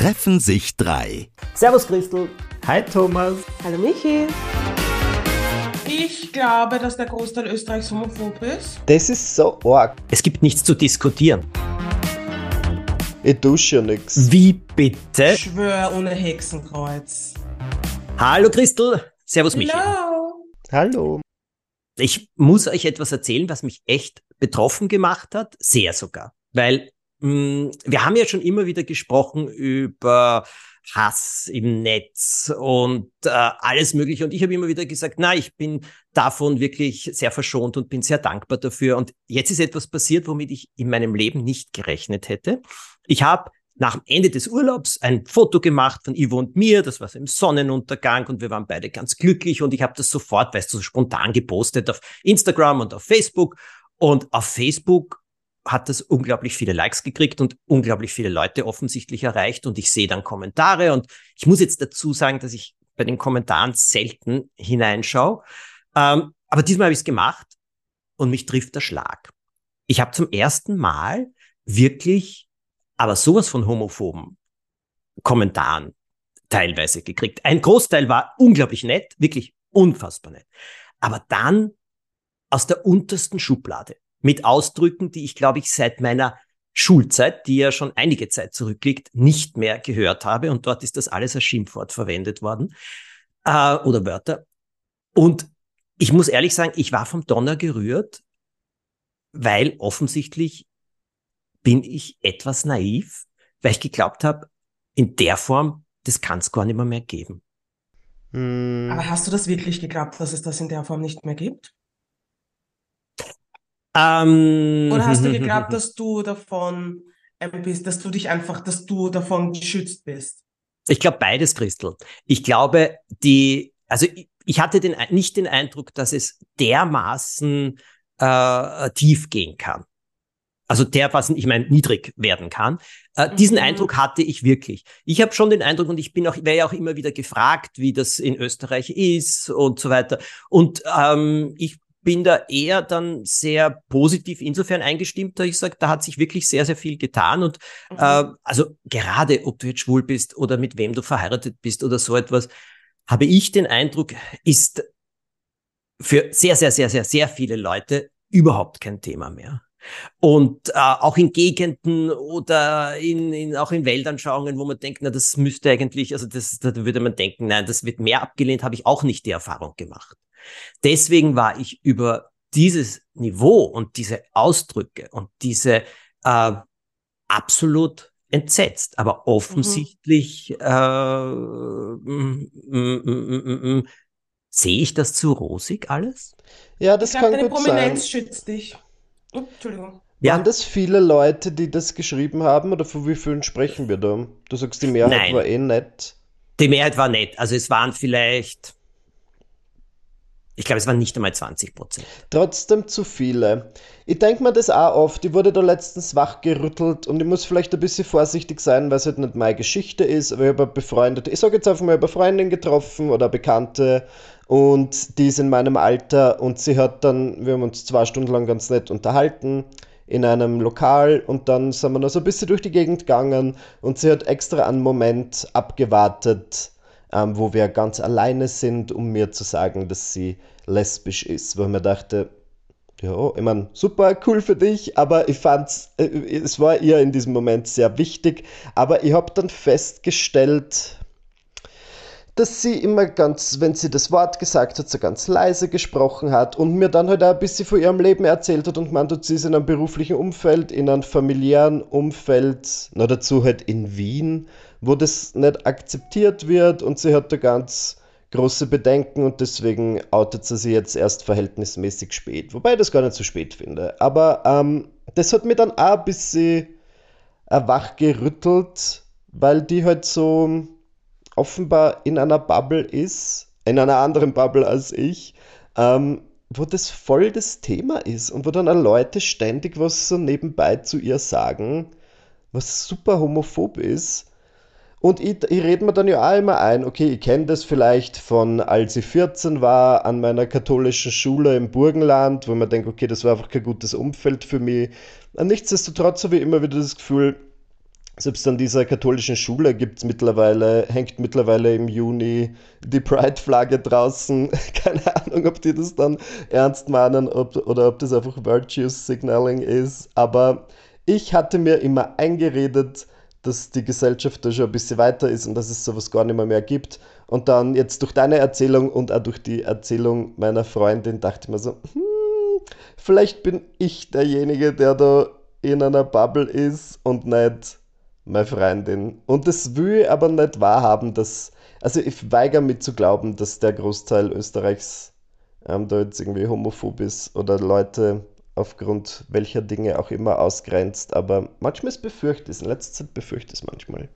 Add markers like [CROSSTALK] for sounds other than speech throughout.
treffen sich drei. Servus Christel. Hi Thomas. Hallo Michi. Ich glaube, dass der Großteil Österreichs homophob ist. Das ist so arg. Es gibt nichts zu diskutieren. Ich dusche ja nix. Wie bitte? Schwör ohne Hexenkreuz. Hallo Christel. Servus Michi. Hello. Hallo. Ich muss euch etwas erzählen, was mich echt betroffen gemacht hat. Sehr sogar. Weil wir haben ja schon immer wieder gesprochen über Hass im Netz und äh, alles Mögliche. Und ich habe immer wieder gesagt, na, ich bin davon wirklich sehr verschont und bin sehr dankbar dafür. Und jetzt ist etwas passiert, womit ich in meinem Leben nicht gerechnet hätte. Ich habe nach dem Ende des Urlaubs ein Foto gemacht von Ivo und mir. Das war so im Sonnenuntergang und wir waren beide ganz glücklich. Und ich habe das sofort, weißt du, so spontan gepostet auf Instagram und auf Facebook. Und auf Facebook hat das unglaublich viele Likes gekriegt und unglaublich viele Leute offensichtlich erreicht. Und ich sehe dann Kommentare. Und ich muss jetzt dazu sagen, dass ich bei den Kommentaren selten hineinschaue. Ähm, aber diesmal habe ich es gemacht und mich trifft der Schlag. Ich habe zum ersten Mal wirklich, aber sowas von homophoben Kommentaren teilweise gekriegt. Ein Großteil war unglaublich nett, wirklich unfassbar nett. Aber dann aus der untersten Schublade mit Ausdrücken, die ich, glaube ich, seit meiner Schulzeit, die ja schon einige Zeit zurückliegt, nicht mehr gehört habe. Und dort ist das alles als Schimpfwort verwendet worden äh, oder Wörter. Und ich muss ehrlich sagen, ich war vom Donner gerührt, weil offensichtlich bin ich etwas naiv, weil ich geglaubt habe, in der Form, das kann es gar nicht mehr, mehr geben. Hm. Aber hast du das wirklich geglaubt, dass es das in der Form nicht mehr gibt? Ähm, Oder hast du geglaubt, [LAUGHS] dass du davon bist, dass du dich einfach, dass du davon geschützt bist? Ich glaube beides, Christel. Ich glaube, die, also ich, ich hatte den, nicht den Eindruck, dass es dermaßen äh, tief gehen kann. Also dermaßen, ich meine, niedrig werden kann. Äh, diesen mhm. Eindruck hatte ich wirklich. Ich habe schon den Eindruck und ich bin auch, wäre ja auch immer wieder gefragt, wie das in Österreich ist und so weiter. Und ähm, ich bin da eher dann sehr positiv insofern eingestimmt, da ich sage, da hat sich wirklich sehr, sehr viel getan. Und mhm. äh, also gerade ob du jetzt schwul bist oder mit wem du verheiratet bist oder so etwas, habe ich den Eindruck, ist für sehr, sehr, sehr, sehr, sehr viele Leute überhaupt kein Thema mehr. Und äh, auch in Gegenden oder in, in, auch in Weltanschauungen, wo man denkt, na, das müsste eigentlich, also das, da würde man denken, nein, das wird mehr abgelehnt, habe ich auch nicht die Erfahrung gemacht. Deswegen war ich über dieses Niveau und diese Ausdrücke und diese äh, absolut entsetzt. Aber offensichtlich mhm. äh, mm, mm, mm, sehe ich das zu rosig alles? Ja, das ich glaub, kann deine gut Prominenz sein. schützt dich. Oh, Entschuldigung. Ja. Waren das viele Leute, die das geschrieben haben oder von wie vielen sprechen wir da? Du sagst, die Mehrheit Nein. war eh nett. Die Mehrheit war nett. Also es waren vielleicht ich glaube, es waren nicht einmal 20 Prozent. Trotzdem zu viele. Ich denke mir das auch oft. Ich wurde da letztens wachgerüttelt und ich muss vielleicht ein bisschen vorsichtig sein, weil es halt nicht meine Geschichte ist. Aber ich habe befreundet, ich sage jetzt einfach mal, ich habe eine Freundin getroffen oder Bekannte und die ist in meinem Alter und sie hat dann, wir haben uns zwei Stunden lang ganz nett unterhalten in einem Lokal und dann sind wir noch so ein bisschen durch die Gegend gegangen und sie hat extra einen Moment abgewartet, ähm, wo wir ganz alleine sind, um mir zu sagen, dass sie lesbisch ist, wo ich mir dachte, ja, ich meine, super, cool für dich, aber ich fand's, äh, es war ihr in diesem Moment sehr wichtig, aber ich habe dann festgestellt, dass sie immer ganz, wenn sie das Wort gesagt hat, so ganz leise gesprochen hat und mir dann halt auch ein bisschen von ihrem Leben erzählt hat und gemeint hat, sie ist in einem beruflichen Umfeld, in einem familiären Umfeld, na dazu halt in Wien, wo das nicht akzeptiert wird und sie hat da ganz große Bedenken und deswegen outet sie sich jetzt erst verhältnismäßig spät. Wobei ich das gar nicht so spät finde. Aber ähm, das hat mir dann auch ein bisschen wachgerüttelt, weil die halt so offenbar in einer Bubble ist, in einer anderen Bubble als ich, ähm, wo das voll das Thema ist und wo dann Leute ständig was so nebenbei zu ihr sagen, was super homophob ist. Und ich, ich rede mir dann ja auch immer ein, okay, ich kenne das vielleicht von, als ich 14 war, an meiner katholischen Schule im Burgenland, wo man denkt, okay, das war einfach kein gutes Umfeld für mich. Und nichtsdestotrotz habe ich immer wieder das Gefühl, selbst an dieser katholischen Schule gibt's mittlerweile, hängt mittlerweile im Juni die Pride-Flagge draußen. [LAUGHS] Keine Ahnung, ob die das dann ernst meinen ob, oder ob das einfach Virtues Signaling ist. Aber ich hatte mir immer eingeredet, dass die Gesellschaft da schon ein bisschen weiter ist und dass es sowas gar nicht mehr, mehr gibt. Und dann jetzt durch deine Erzählung und auch durch die Erzählung meiner Freundin dachte ich mir so, hm, vielleicht bin ich derjenige, der da in einer Bubble ist und nicht meine Freundin. Und das will aber nicht wahrhaben, dass. Also ich weigere mich zu glauben, dass der Großteil Österreichs ähm, da jetzt irgendwie homophob ist oder Leute aufgrund welcher Dinge auch immer ausgrenzt. Aber manchmal ist befürchtet, in letzter Zeit befürchtet es manchmal.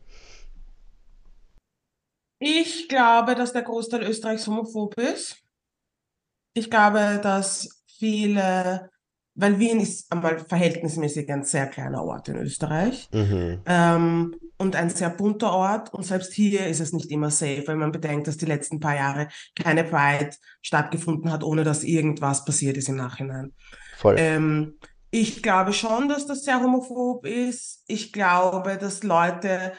Ich glaube, dass der Großteil Österreichs homophob ist. Ich glaube, dass viele weil Wien ist einmal verhältnismäßig ein sehr kleiner Ort in Österreich mhm. ähm, und ein sehr bunter Ort. Und selbst hier ist es nicht immer safe, wenn man bedenkt, dass die letzten paar Jahre keine Pride stattgefunden hat, ohne dass irgendwas passiert ist im Nachhinein. Voll. Ähm, ich glaube schon, dass das sehr homophob ist. Ich glaube, dass Leute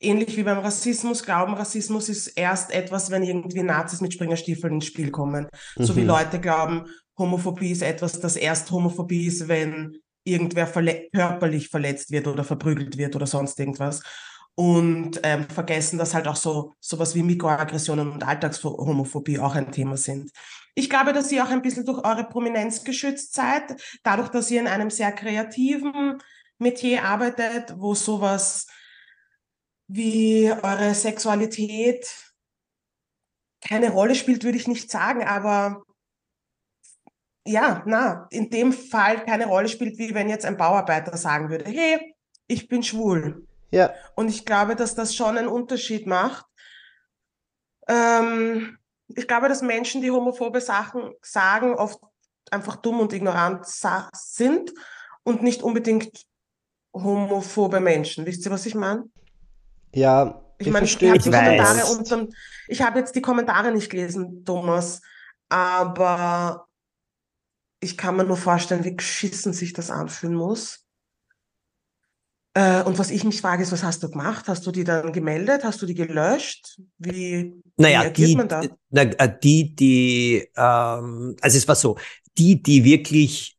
ähnlich wie beim Rassismus glauben, Rassismus ist erst etwas, wenn irgendwie Nazis mit Springerstiefeln ins Spiel kommen. Mhm. So wie mhm. Leute glauben, Homophobie ist etwas, das erst Homophobie ist, wenn irgendwer verle körperlich verletzt wird oder verprügelt wird oder sonst irgendwas. Und ähm, vergessen, dass halt auch so sowas wie Mikroaggressionen und Alltagshomophobie auch ein Thema sind. Ich glaube, dass ihr auch ein bisschen durch eure Prominenz geschützt seid, dadurch, dass ihr in einem sehr kreativen Metier arbeitet, wo sowas wie eure Sexualität keine Rolle spielt, würde ich nicht sagen, aber ja, na, in dem Fall keine Rolle spielt, wie wenn jetzt ein Bauarbeiter sagen würde, hey, ich bin schwul. Ja. Und ich glaube, dass das schon einen Unterschied macht. Ähm, ich glaube, dass Menschen, die homophobe Sachen sagen, oft einfach dumm und ignorant sind und nicht unbedingt homophobe Menschen. Wisst ihr, was ich meine? Ja, ich, ich meine, ich habe die Kommentare unter, ich habe jetzt die Kommentare nicht gelesen, Thomas, aber ich kann mir nur vorstellen, wie geschissen sich das anfühlen muss. Äh, und was ich mich frage, ist, was hast du gemacht? Hast du die dann gemeldet? Hast du die gelöscht? Wie, naja, wie agiert die, man da? Na, äh, die, die, ähm, also es war so, die, die wirklich,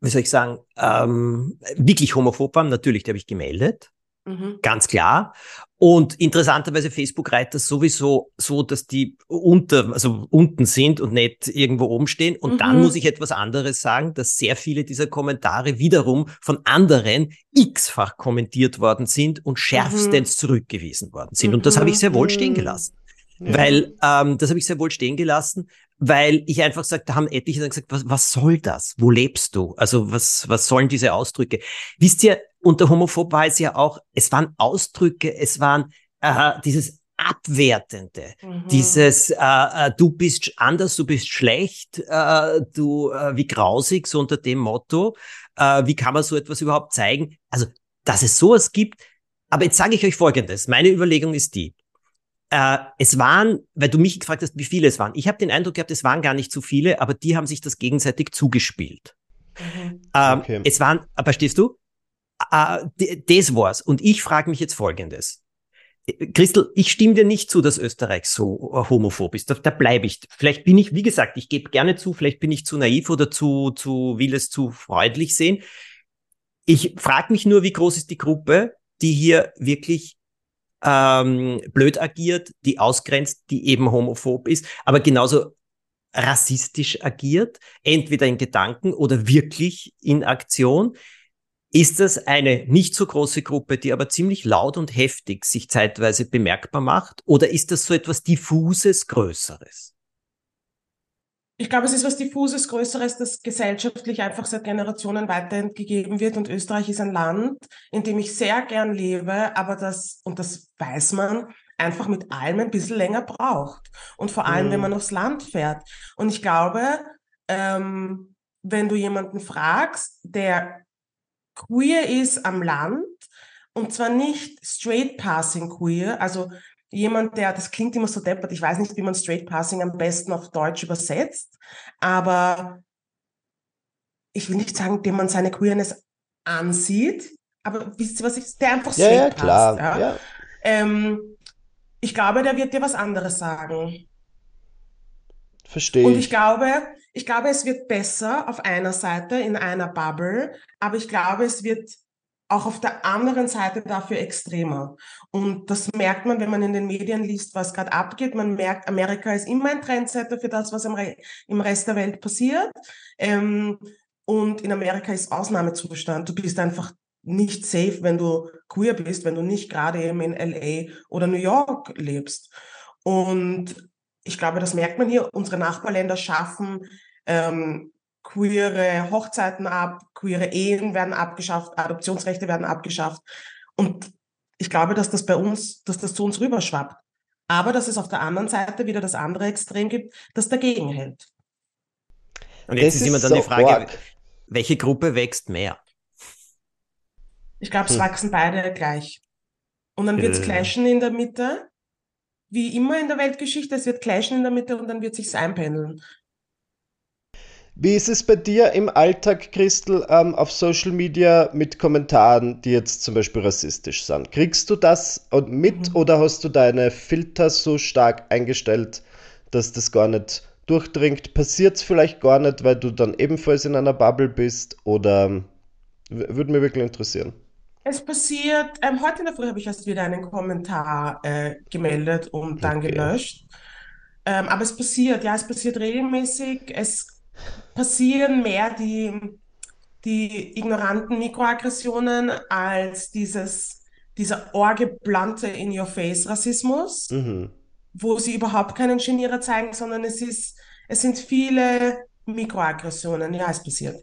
wie soll ich sagen, ähm, wirklich homophob waren, natürlich, die habe ich gemeldet. Mhm. Ganz klar. Und interessanterweise Facebook reiht das sowieso so, dass die unter, also unten sind und nicht irgendwo oben stehen. Und mhm. dann muss ich etwas anderes sagen, dass sehr viele dieser Kommentare wiederum von anderen x-fach kommentiert worden sind und schärfstens mhm. zurückgewiesen worden sind. Und das habe ich sehr wohl stehen mhm. gelassen. Ja. Weil, ähm, das habe ich sehr wohl stehen gelassen, weil ich einfach gesagt, da haben etliche dann gesagt, was, was soll das? Wo lebst du? Also was, was sollen diese Ausdrücke? Wisst ihr, unter Homophob war es ja auch, es waren Ausdrücke, es waren äh, dieses Abwertende, mhm. dieses äh, äh, du bist anders, du bist schlecht, äh, du äh, wie grausig, so unter dem Motto. Äh, wie kann man so etwas überhaupt zeigen? Also, dass es sowas gibt. Aber jetzt sage ich euch Folgendes. Meine Überlegung ist die. Äh, es waren, weil du mich gefragt hast, wie viele es waren. Ich habe den Eindruck gehabt, es waren gar nicht so viele, aber die haben sich das gegenseitig zugespielt. Mhm. Ähm, okay. Es waren, aber stehst du? Äh, das war's. Und ich frage mich jetzt Folgendes. Christel, ich stimme dir nicht zu, dass Österreich so äh, homophob ist. Da, da bleibe ich. Vielleicht bin ich, wie gesagt, ich gebe gerne zu, vielleicht bin ich zu naiv oder zu, zu will es zu freundlich sehen. Ich frage mich nur, wie groß ist die Gruppe, die hier wirklich ähm, blöd agiert, die ausgrenzt, die eben homophob ist, aber genauso rassistisch agiert, entweder in Gedanken oder wirklich in Aktion. Ist das eine nicht so große Gruppe, die aber ziemlich laut und heftig sich zeitweise bemerkbar macht? Oder ist das so etwas diffuses, Größeres? Ich glaube, es ist was diffuses, Größeres, das gesellschaftlich einfach seit Generationen weitergegeben wird. Und Österreich ist ein Land, in dem ich sehr gern lebe, aber das, und das weiß man, einfach mit allem ein bisschen länger braucht. Und vor allem, mhm. wenn man aufs Land fährt. Und ich glaube, ähm, wenn du jemanden fragst, der queer ist am Land und zwar nicht straight passing queer, also jemand, der, das klingt immer so deppert, ich weiß nicht, wie man straight passing am besten auf Deutsch übersetzt, aber ich will nicht sagen, dem man seine Queerness ansieht, aber wisst ihr, was ich, der einfach Ja, ja, passt, klar. ja. Ja. Ähm, ich glaube, der wird dir was anderes sagen. Verstehe Und ich. glaube, ich glaube, es wird besser auf einer Seite in einer Bubble, aber ich glaube, es wird auch auf der anderen Seite dafür extremer. Und das merkt man, wenn man in den Medien liest, was gerade abgeht. Man merkt, Amerika ist immer ein Trendsetter für das, was im, Re im Rest der Welt passiert. Ähm, und in Amerika ist Ausnahmezustand. Du bist einfach nicht safe, wenn du queer bist, wenn du nicht gerade eben in LA oder New York lebst. Und ich glaube, das merkt man hier. Unsere Nachbarländer schaffen ähm, queere Hochzeiten ab, queere Ehen werden abgeschafft, Adoptionsrechte werden abgeschafft. Und ich glaube, dass das bei uns, dass das zu uns rüberschwappt. Aber dass es auf der anderen Seite wieder das andere Extrem gibt, das dagegen hält. Und jetzt Das ist immer dann die so Frage, arg. welche Gruppe wächst mehr? Ich glaube, es Hm. wachsen beide gleich. Und dann wird es Äh. clashen in der Mitte. Wie immer in der Weltgeschichte, es wird clashen in der Mitte und dann wird sich's einpendeln. Wie ist es bei dir im Alltag, Christel, ähm, auf Social Media mit Kommentaren, die jetzt zum Beispiel rassistisch sind? Kriegst du das mit Mhm. oder hast du deine Filter so stark eingestellt, dass das gar nicht durchdringt? Passiert es vielleicht gar nicht, weil du dann ebenfalls in einer Bubble bist? Oder w- würde mich wirklich interessieren. Es passiert, ähm, heute in der Früh habe ich erst wieder einen Kommentar äh, gemeldet und dann Okay. gelöscht. Ähm, aber es passiert, ja, es passiert regelmäßig. Es passieren mehr die, die ignoranten Mikroaggressionen als dieses, dieser orgeblante In-Your-Face-Rassismus, Mhm. wo sie überhaupt keinen Genierer zeigen, sondern es ist, es sind viele Mikroaggressionen. Ja, es passiert.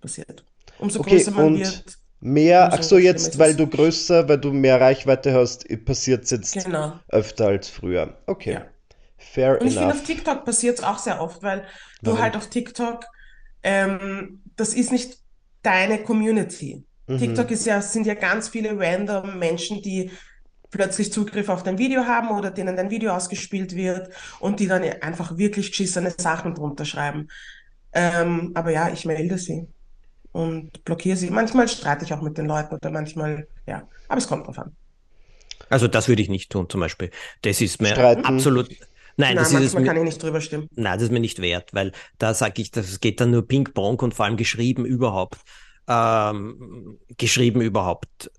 Passiert. Umso Okay, größer man und wird, mehr, ach so, jetzt, weil du größer, weil du mehr Reichweite hast, passiert es jetzt Genau. öfter als früher. Okay, Ja. Fair Und ich finde, auf TikTok passiert es auch sehr oft, weil du Warum? halt auf TikTok, ähm, das ist nicht deine Community. Mhm. TikTok ist ja, sind ja ganz viele random Menschen, die plötzlich Zugriff auf dein Video haben oder denen dein Video ausgespielt wird und die dann einfach wirklich geschissene Sachen drunter schreiben. Ähm, aber ja, ich melde sie und blockiere sie. Manchmal streite ich auch mit den Leuten oder manchmal, ja, aber es kommt drauf an. Also das würde ich nicht tun, zum Beispiel. Das ist mir Streiten. absolut. Nein, Nein, das ist mir, kann ich nicht drüber stimmen. nein, das ist mir nicht wert, weil da sage ich, das geht dann nur Ping-Pong und vor allem geschrieben überhaupt. Ähm, geschrieben überhaupt.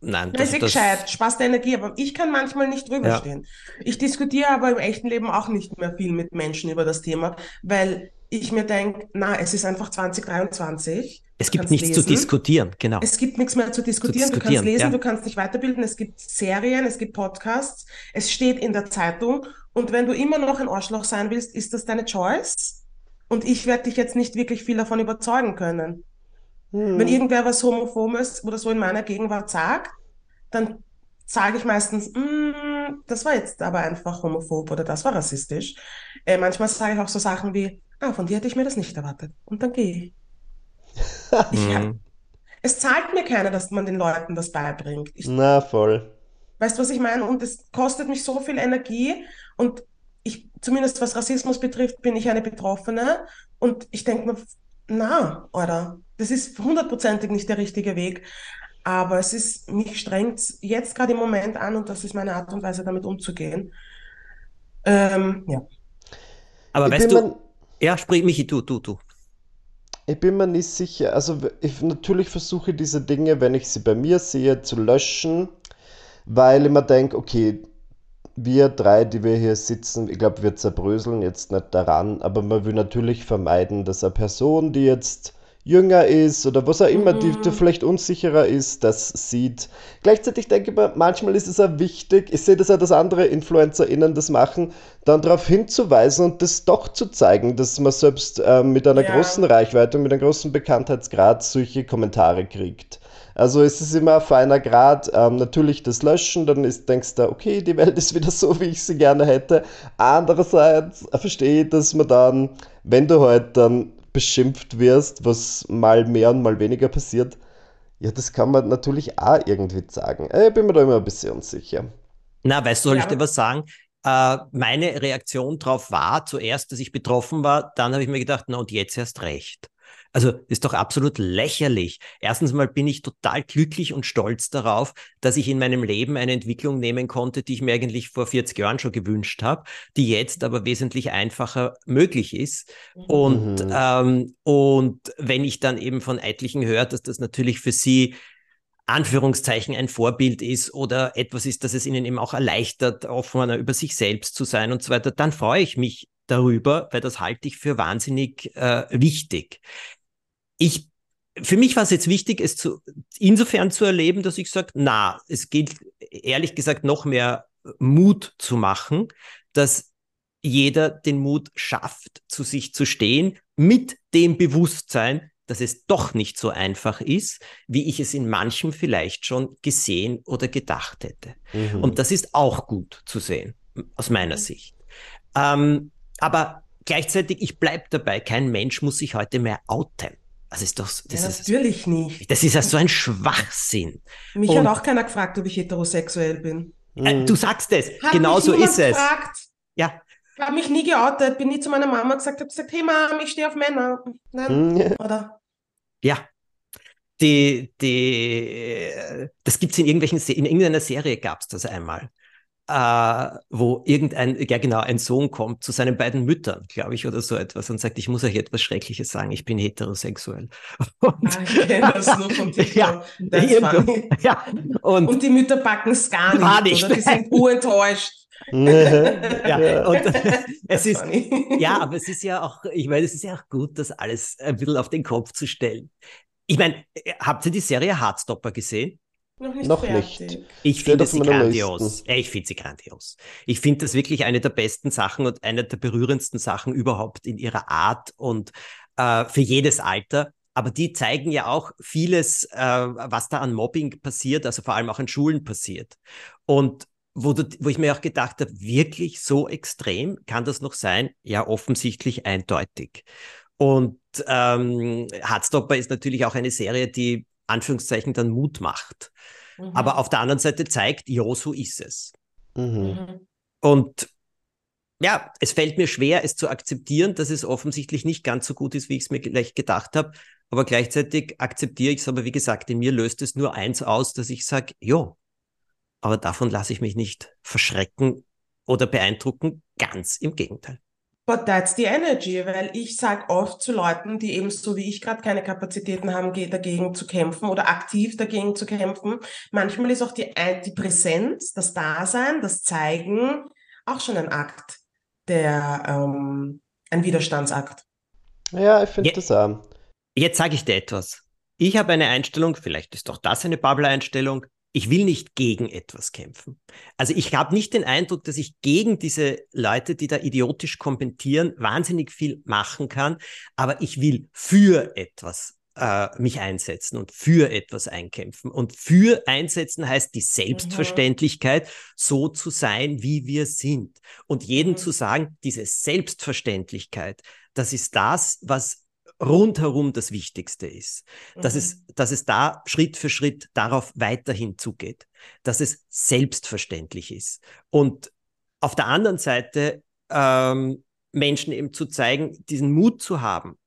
Nein, Ja, ist eh das, gescheit, Spaß der Energie, aber ich kann manchmal nicht drüber Ja. stehen. Ich diskutiere aber im echten Leben auch nicht mehr viel mit Menschen über das Thema, weil ich mir denke, na, es ist einfach 2023. es Du gibt nichts zu lesen. diskutieren, genau. Es gibt nichts mehr zu diskutieren. Du diskutieren, kannst lesen, ja. du kannst dich weiterbilden. Es gibt Serien, es gibt Podcasts, es steht in der Zeitung. Und wenn du immer noch ein Arschloch sein willst, ist das deine Choice. Und ich werde dich jetzt nicht wirklich viel davon überzeugen können. Hm. Wenn irgendwer was Homophobes oder so in meiner Gegenwart sagt, dann sage ich meistens, "Mm, das war jetzt aber einfach homophob oder das war rassistisch. Äh, manchmal sage ich auch so Sachen wie, ah, von dir hätte ich mir das nicht erwartet. Und dann gehe [LAUGHS] ich. ich Mhm. es zahlt mir keiner, dass man den Leuten das beibringt. Ich, Na, voll. Weißt du, was ich meine? Und es kostet mich so viel Energie. Und ich, zumindest was Rassismus betrifft, bin ich eine Betroffene. Und ich denke mir, na, oder, das ist hundertprozentig nicht der richtige Weg. Aber es ist, mich strengt jetzt gerade im Moment an und das ist meine Art und Weise, damit umzugehen. Ähm, ja. Aber Ich weißt du, mir- ja, sprich, Michi, du, du, du. Ich bin mir nicht sicher. Also ich natürlich versuche diese Dinge, wenn ich sie bei mir sehe, zu löschen, weil ich mir denke, okay, wir drei, die wir hier sitzen, ich glaube, wir zerbröseln jetzt nicht daran, aber man will natürlich vermeiden, dass eine Person, die jetzt jünger ist oder was auch immer, die, die Mhm. vielleicht unsicherer ist, das sieht. Gleichzeitig denke ich mir, manchmal ist es auch wichtig, ich sehe das auch, dass andere InfluencerInnen das machen, dann darauf hinzuweisen und das doch zu zeigen, dass man selbst ähm, mit einer Ja. großen Reichweite und mit einem großen Bekanntheitsgrad solche Kommentare kriegt. Also es ist immer ein feiner Grad. Ähm, natürlich das Löschen, dann ist, denkst du, okay, die Welt ist wieder [LAUGHS] so, wie ich sie gerne hätte. Andererseits verstehe ich, dass man dann, wenn du halt dann beschimpft wirst, was mal mehr und mal weniger passiert, ja, das kann man natürlich auch irgendwie sagen. Äh, Ich bin mir da immer ein bisschen unsicher. Na, weißt du, soll Ja, ich dir was sagen? Äh, meine Reaktion darauf war zuerst, dass ich betroffen war, dann habe ich mir gedacht, na und jetzt erst recht. Also ist doch absolut lächerlich. Erstens mal bin ich total glücklich und stolz darauf, dass ich in meinem Leben eine Entwicklung nehmen konnte, die ich mir eigentlich vor 40 Jahren schon gewünscht habe, die jetzt aber wesentlich einfacher möglich ist. Und, mhm. ähm, und wenn ich dann eben von etlichen höre, dass das natürlich für sie Anführungszeichen ein Vorbild ist oder etwas ist, dass es ihnen eben auch erleichtert, offener über sich selbst zu sein und so weiter, dann freue ich mich darüber, weil das halte ich für wahnsinnig äh, wichtig. Ich, für mich war es jetzt wichtig, es zu, insofern zu erleben, dass ich sage, na, es gilt ehrlich gesagt noch mehr Mut zu machen, dass jeder den Mut schafft, zu sich zu stehen, mit dem Bewusstsein, dass es doch nicht so einfach ist, wie ich es in manchem vielleicht schon gesehen oder gedacht hätte. Mhm. Und das ist auch gut zu sehen, aus meiner Sicht. Ähm, aber gleichzeitig, ich bleibe dabei, kein Mensch muss sich heute mehr outen. Also ist doch, das ja, ist, natürlich nicht. Das ist ja so ein Schwachsinn. Mich Und, hat auch keiner gefragt, ob ich heterosexuell bin. Äh, du sagst es, genau so ist es. Gefragt. Ja, ich habe mich nie geoutet, bin nie zu meiner Mama gesagt, habe gesagt, hey Mama, ich stehe auf Männer. Nein, hm. oder? Ja. Die, die, das gibt's in irgendwelchen, in irgendeiner Serie gab's das einmal. Uh, wo irgendein, ja genau, ein Sohn kommt zu seinen beiden Müttern, glaube ich, oder so etwas und sagt, ich muss euch etwas Schreckliches sagen, ich bin heterosexuell. [LAUGHS] Und, ah, ich kenne das nur von [LAUGHS] TikTok. ja, [LAUGHS] ja, und, und die Mütter backen es gar nicht, gar nicht. Oder? die sind urenttäuscht ja, und es ist, ja, aber es ist ja auch, ich meine, es ist ja auch gut, das alles ein bisschen auf den Kopf zu stellen. Ich meine, habt ihr die Serie Hardstopper gesehen? Noch nicht. Noch nicht. Ich finde sie grandios. Ja, ich finde sie grandios. Ich finde das wirklich eine der besten Sachen und eine der berührendsten Sachen überhaupt in ihrer Art und äh, für jedes Alter. Aber die zeigen ja auch vieles, äh, was da an Mobbing passiert, also vor allem auch an Schulen passiert. Und wo, du, wo ich mir auch gedacht habe, wirklich so extrem kann das noch sein? Ja, offensichtlich eindeutig. Und ähm, Hardstopper ist natürlich auch eine Serie, die Anführungszeichen dann Mut macht. Mhm. Aber auf der anderen Seite zeigt, jo, so ist es. Mhm. mhm. Und ja, es fällt mir schwer, es zu akzeptieren, dass es offensichtlich nicht ganz so gut ist, wie ich es mir gleich gedacht habe. Aber gleichzeitig akzeptiere ich es. Aber wie gesagt, in mir löst es nur eins aus, dass ich sage, jo, aber davon lasse ich mich nicht verschrecken oder beeindrucken. Ganz im Gegenteil. But that's the energy, weil ich sage oft zu Leuten, die eben so wie ich gerade keine Kapazitäten haben, dagegen zu kämpfen oder aktiv dagegen zu kämpfen. Manchmal ist auch die, die Präsenz, das Dasein, das Zeigen auch schon ein Akt, der ähm, ein Widerstandsakt. Ja, ich finde das auch. Jetzt sage ich dir etwas. Ich habe eine Einstellung, vielleicht ist doch das eine Bubble-Einstellung ich will nicht gegen etwas kämpfen. Also ich habe nicht den Eindruck, dass ich gegen diese Leute, die da idiotisch kommentieren, wahnsinnig viel machen kann, aber ich will für etwas äh, mich einsetzen und für etwas einkämpfen. Und für einsetzen heißt die Selbstverständlichkeit, mhm. so zu sein, wie wir sind. Und jedem mhm. zu sagen, diese Selbstverständlichkeit, das ist das, was rundherum das Wichtigste ist. Dass, mhm. es, dass es da Schritt für Schritt darauf weiterhin zugeht. Dass es selbstverständlich ist. Und auf der anderen Seite ähm, Menschen eben zu zeigen, diesen Mut zu haben,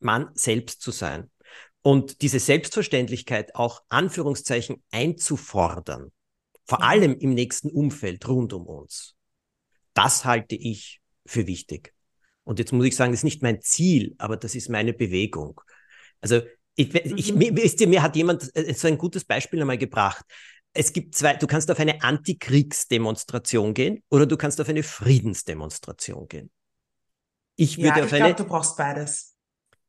Mann selbst zu sein. Und diese Selbstverständlichkeit auch Anführungszeichen einzufordern. Vor mhm. allem im nächsten Umfeld rund um uns. Das halte ich für wichtig. Und jetzt muss ich sagen, das ist nicht mein Ziel, aber das ist meine Bewegung. Also ich, ich, mhm. wisst ihr, mir hat jemand äh, so ein gutes Beispiel einmal gebracht. Es gibt zwei, du kannst auf eine Antikriegsdemonstration gehen oder du kannst auf eine Friedensdemonstration gehen. Ich würde ja, auf ich eine. Du brauchst beides.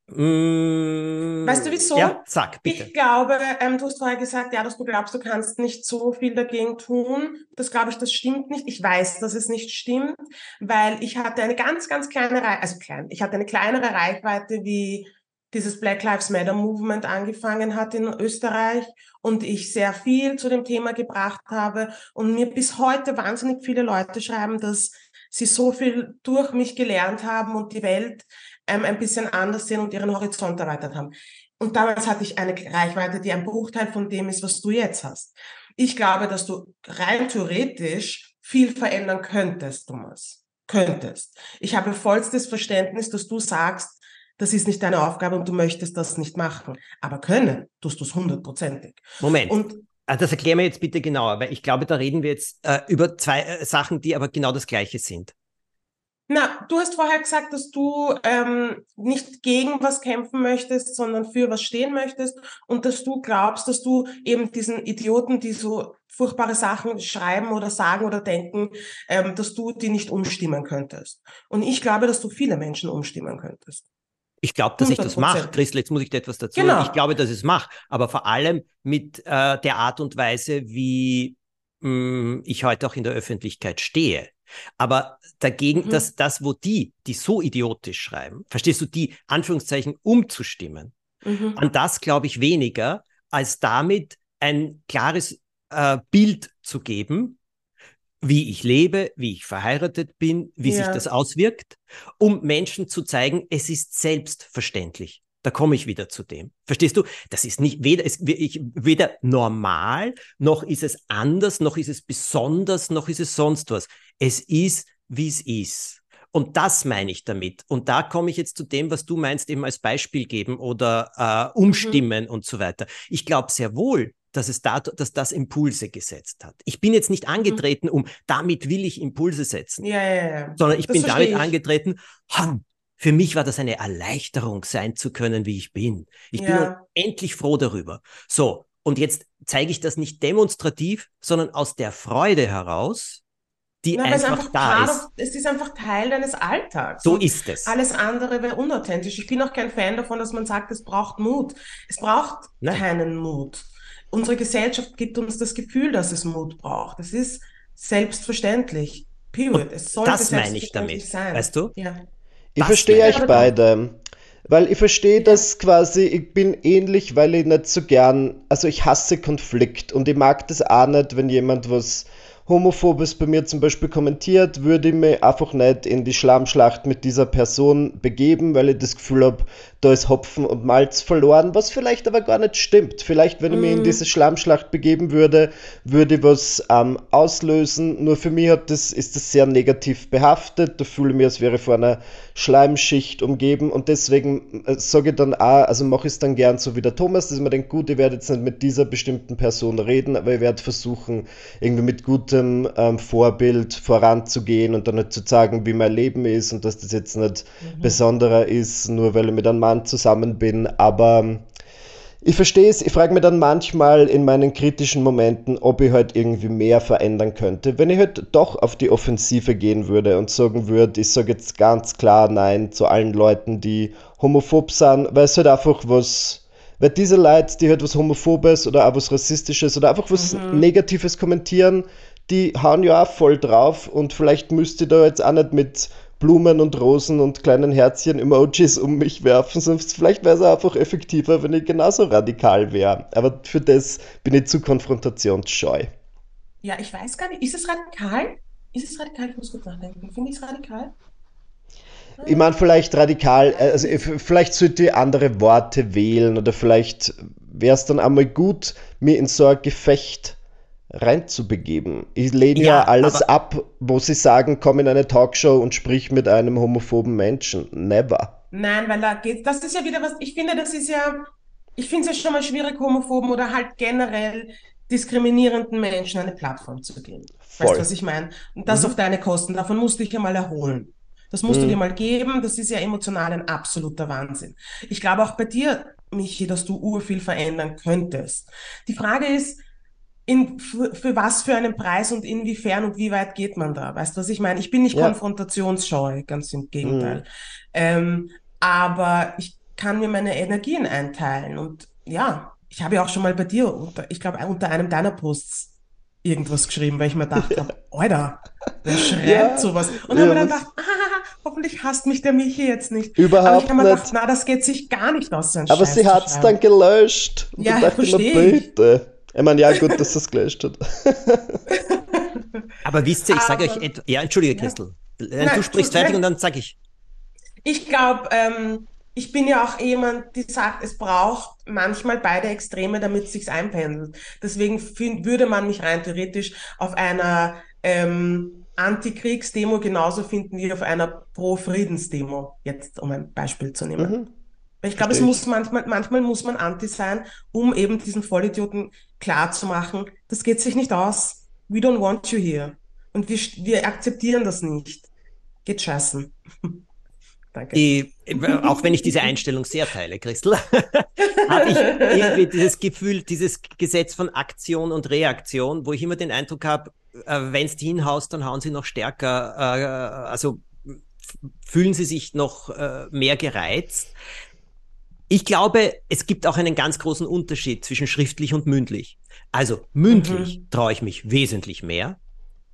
Mm, weißt du wieso? Ja, sag bitte. Ich glaube, ähm, du hast vorher gesagt, ja, dass du glaubst, du kannst nicht so viel dagegen tun. Das glaube ich, das stimmt nicht. Ich weiß, dass es nicht stimmt, weil ich hatte eine ganz, ganz kleine Reichweite, also klein, ich hatte eine kleinere Reichweite, wie dieses Black Lives Matter Movement angefangen hat in Österreich und ich sehr viel zu dem Thema gebracht habe und mir bis heute wahnsinnig viele Leute schreiben, dass sie so viel durch mich gelernt haben und die Welt ähm, ein bisschen anders sehen und ihren Horizont erweitert haben. Und damals hatte ich eine Reichweite, die ein Bruchteil von dem ist, was du jetzt hast. Ich glaube, dass du rein theoretisch viel verändern könntest, Thomas. Könntest. Ich habe vollstes Verständnis, dass du sagst, das ist nicht deine Aufgabe und du möchtest das nicht machen. Aber können, tust du es hundertprozentig. Moment. Und ah, das erklären wir jetzt bitte genauer, weil ich glaube, da reden wir jetzt äh, über zwei äh, Sachen, die aber genau das Gleiche sind. Na, du hast vorher gesagt, dass du ähm, nicht gegen was kämpfen möchtest, sondern für was stehen möchtest und dass du glaubst, dass du eben diesen Idioten, die so furchtbare Sachen schreiben oder sagen oder denken, ähm, dass du die nicht umstimmen könntest. Und ich glaube, dass du viele Menschen umstimmen könntest. Ich glaube, dass 100%. ich das mache. Christel, jetzt muss ich dir etwas dazu genau. Ich glaube, dass ich es mache, aber vor allem mit äh, der Art und Weise, wie mh, mm, ich heute auch in der Öffentlichkeit stehe. Aber dagegen, mhm. dass das, wo die, die so idiotisch schreiben, verstehst du, die Anführungszeichen umzustimmen, mhm. an das glaube ich weniger, als damit ein klares äh, Bild zu geben, wie ich lebe, wie ich verheiratet bin, wie ja. sich das auswirkt, um Menschen zu zeigen, es ist selbstverständlich. Da komme ich wieder zu dem. Verstehst du? Das ist nicht weder, ist, ich, weder normal, noch ist es anders, noch ist es besonders, noch ist es sonst was. Es ist, wie es ist. Und das meine ich damit. Und da komme ich jetzt zu dem, was du meinst, eben als Beispiel geben oder äh, umstimmen mhm. und so weiter. Ich glaube sehr wohl, dass es da, dass das Impulse gesetzt hat. Ich bin jetzt nicht mhm. angetreten, um damit will ich Impulse setzen, ja, ja, ja. sondern ich das bin damit ich. angetreten, ha, für mich war das eine Erleichterung, sein zu können, wie ich bin. Ich ja. bin endlich froh darüber. So, und jetzt zeige ich das nicht demonstrativ, sondern aus der Freude heraus, die Na, einfach, einfach da ist. es ist einfach Teil deines Alltags. So ist es. Alles andere wäre unauthentisch. Ich bin auch kein Fan davon, dass man sagt, es braucht Mut. Es braucht Nein. keinen Mut. Unsere Gesellschaft gibt uns das Gefühl, dass es Mut braucht. Es ist selbstverständlich. Period. es sollte das meine ich damit. Sein. Weißt du? Ja. Ich verstehe euch beide. Weil ich verstehe das quasi, ich bin ähnlich, weil ich nicht so gern, also ich hasse Konflikt und ich mag das auch nicht, wenn jemand was Homophobes bei mir zum Beispiel kommentiert, würde ich mich einfach nicht in die Schlammschlacht mit dieser Person begeben, weil ich das Gefühl habe, da ist Hopfen und Malz verloren, was vielleicht aber gar nicht stimmt. Vielleicht, wenn ich mich in mhm. diese Schlammschlacht begeben würde, würde ich was ähm, auslösen. Nur für mich hat das, ist das sehr negativ behaftet. Da fühle ich mich, als wäre ich vor einer Schleimschicht umgeben und deswegen äh, sage ich dann auch, also mache ich es dann gern so wie der Thomas, dass man denkt, gut, ich werde jetzt nicht mit dieser bestimmten Person reden, aber ich werde versuchen, irgendwie mit gutem ähm, Vorbild voranzugehen und dann nicht zu sagen, wie mein Leben ist und dass das jetzt nicht mhm. besonderer ist, nur weil ich mit einem Mann zusammen bin, aber ich verstehe es, ich frage mich dann manchmal in meinen kritischen Momenten, ob ich halt irgendwie mehr verändern könnte. Wenn ich halt doch auf die Offensive gehen würde und sagen würde, ich sage jetzt ganz klar Nein zu allen Leuten, die homophob sind, weil es halt einfach was, weil diese Leute, die halt was Homophobes oder auch was Rassistisches oder einfach was mhm. Negatives kommentieren, die hauen ja auch voll drauf und vielleicht müsste ich da jetzt auch nicht mit Blumen und Rosen und kleinen Herzchen Emojis um mich werfen, sonst vielleicht wäre es einfach effektiver, wenn ich genauso radikal wäre. Aber für das bin ich zu konfrontationsscheu. Ja, ich weiß gar nicht. Ist es radikal? Ist es radikal? Ich muss gut nachdenken. Finde ich es radikal? Ich meine, vielleicht radikal, also vielleicht sollte ich andere Worte wählen oder vielleicht wäre es dann einmal gut, mir in so ein Gefecht reinzubegeben. Ich lehne ja, ja alles ab, wo sie sagen, komm in eine Talkshow und sprich mit einem homophoben Menschen. Never. Nein, weil da geht, das ist ja wieder was, ich finde, das ist ja, ich finde es ja schon mal schwierig, homophoben oder halt generell diskriminierenden Menschen eine Plattform zu geben. Voll. Weißt du, was ich meine? Und das mhm. auf deine Kosten. Davon musst du dich ja mal erholen. Das musst mhm. du dir mal geben. Das ist ja emotional ein absoluter Wahnsinn. Ich glaube auch bei dir, Michi, dass du urviel verändern könntest. Die Frage ist, in, für, für, was für einen Preis und inwiefern und wie weit geht man da? Weißt du, was ich meine? Ich bin nicht ja. konfrontationsscheu, ganz im Gegenteil. Mhm. Ähm, aber ich kann mir meine Energien einteilen und ja, ich habe ja auch schon mal bei dir, unter, ich glaube, unter einem deiner Posts irgendwas geschrieben, weil ich mir dachte, ja. [LAUGHS] Alter, wer schreibt ja. sowas? Und ja, habe mir dann gedacht, ah, hoffentlich hasst mich der Michi jetzt nicht. Überhaupt Aber ich habe mir gedacht, na, das geht sich gar nicht aus, so Aber Scheiß sie hat es dann gelöscht. Und ja, verstehe ich. Bitte. Ich meine, ja, gut, dass das gelöscht hat. Aber wisst ihr, ich sage euch, ja, entschuldige, Christel. Ja. Du sprichst fertig und dann sage ich. Ich glaube, ähm, ich bin ja auch jemand, die sagt, es braucht manchmal beide Extreme, damit es sich einpendelt. Deswegen find, würde man mich rein theoretisch auf einer ähm, Antikriegsdemo genauso finden wie auf einer Pro-Friedensdemo, jetzt um ein Beispiel zu nehmen. Mhm. Ich glaube, es muss manchmal, manchmal muss man anti sein, um eben diesen Vollidioten klarzumachen, das geht sich nicht aus. We don't want you here. Und wir, wir akzeptieren das nicht. Geht scheißen. [LAUGHS] Danke. Die, auch wenn ich diese Einstellung sehr teile, Christel, [LAUGHS] habe ich irgendwie dieses Gefühl, dieses Gesetz von Aktion und Reaktion, wo ich immer den Eindruck habe, äh, wenn es hinhaust, dann hauen sie noch stärker, äh, also fühlen sie sich noch äh, mehr gereizt. Ich glaube, es gibt auch einen ganz großen Unterschied zwischen schriftlich und mündlich. Also mündlich Mhm. traue ich mich wesentlich mehr,